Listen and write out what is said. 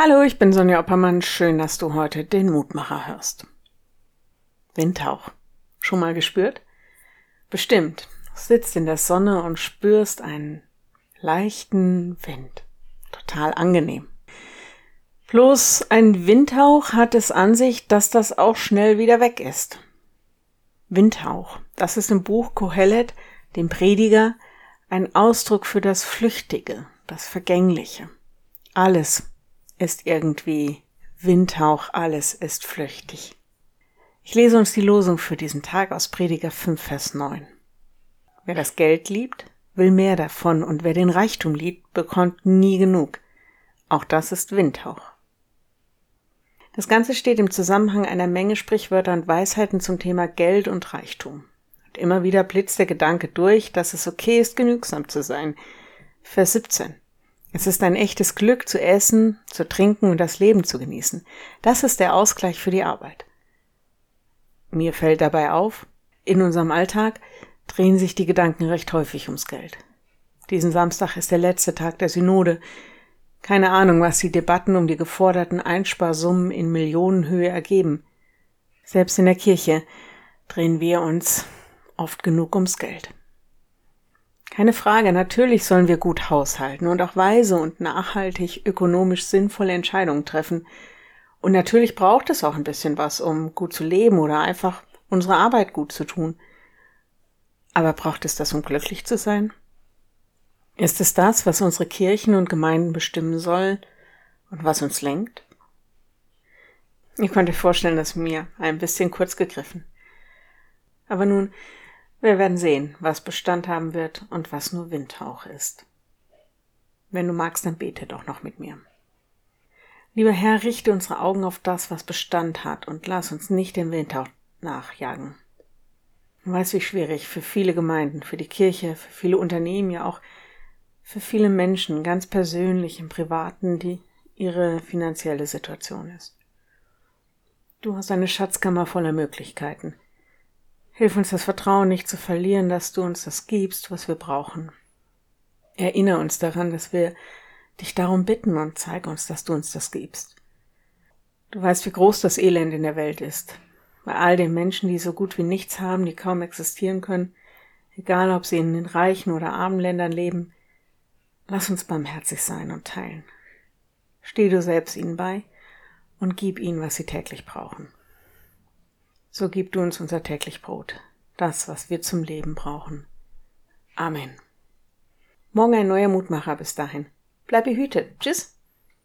Hallo, ich bin Sonja Oppermann. Schön, dass du heute den Mutmacher hörst. Windhauch. Schon mal gespürt? Bestimmt. Du sitzt in der Sonne und spürst einen leichten Wind. Total angenehm. Bloß ein Windhauch hat es an sich, dass das auch schnell wieder weg ist. Windhauch. Das ist im Buch Kohelet, dem Prediger, ein Ausdruck für das Flüchtige, das Vergängliche. Alles ist irgendwie Windhauch, alles ist flüchtig. Ich lese uns die Losung für diesen Tag aus Prediger 5, Vers 9. Wer das Geld liebt, will mehr davon, und wer den Reichtum liebt, bekommt nie genug. Auch das ist Windhauch. Das Ganze steht im Zusammenhang einer Menge Sprichwörter und Weisheiten zum Thema Geld und Reichtum. Und immer wieder blitzt der Gedanke durch, dass es okay ist, genügsam zu sein. Vers 17. Es ist ein echtes Glück zu essen, zu trinken und das Leben zu genießen. Das ist der Ausgleich für die Arbeit. Mir fällt dabei auf, in unserem Alltag drehen sich die Gedanken recht häufig ums Geld. Diesen Samstag ist der letzte Tag der Synode. Keine Ahnung, was die Debatten um die geforderten Einsparsummen in Millionenhöhe ergeben. Selbst in der Kirche drehen wir uns oft genug ums Geld. Keine Frage, natürlich sollen wir gut haushalten und auch weise und nachhaltig ökonomisch sinnvolle Entscheidungen treffen. Und natürlich braucht es auch ein bisschen was, um gut zu leben oder einfach unsere Arbeit gut zu tun. Aber braucht es das, um glücklich zu sein? Ist es das, was unsere Kirchen und Gemeinden bestimmen sollen und was uns lenkt? Ihr könnt euch vorstellen, dass mir ein bisschen kurz gegriffen. Aber nun, wir werden sehen, was Bestand haben wird und was nur Windhauch ist. Wenn du magst, dann bete doch noch mit mir. Lieber Herr, richte unsere Augen auf das, was Bestand hat, und lass uns nicht den Windhauch nachjagen. Du weißt, wie schwierig für viele Gemeinden, für die Kirche, für viele Unternehmen, ja auch für viele Menschen ganz persönlich im Privaten, die ihre finanzielle Situation ist. Du hast eine Schatzkammer voller Möglichkeiten. Hilf uns das Vertrauen nicht zu verlieren, dass du uns das gibst, was wir brauchen. Erinnere uns daran, dass wir dich darum bitten und zeig uns, dass du uns das gibst. Du weißt, wie groß das Elend in der Welt ist. Bei all den Menschen, die so gut wie nichts haben, die kaum existieren können, egal ob sie in den reichen oder armen Ländern leben, lass uns barmherzig sein und teilen. Steh du selbst ihnen bei und gib ihnen, was sie täglich brauchen. So gib du uns unser täglich Brot, das, was wir zum Leben brauchen. Amen. Morgen ein neuer Mutmacher bis dahin. Bleib behütet. Tschüss.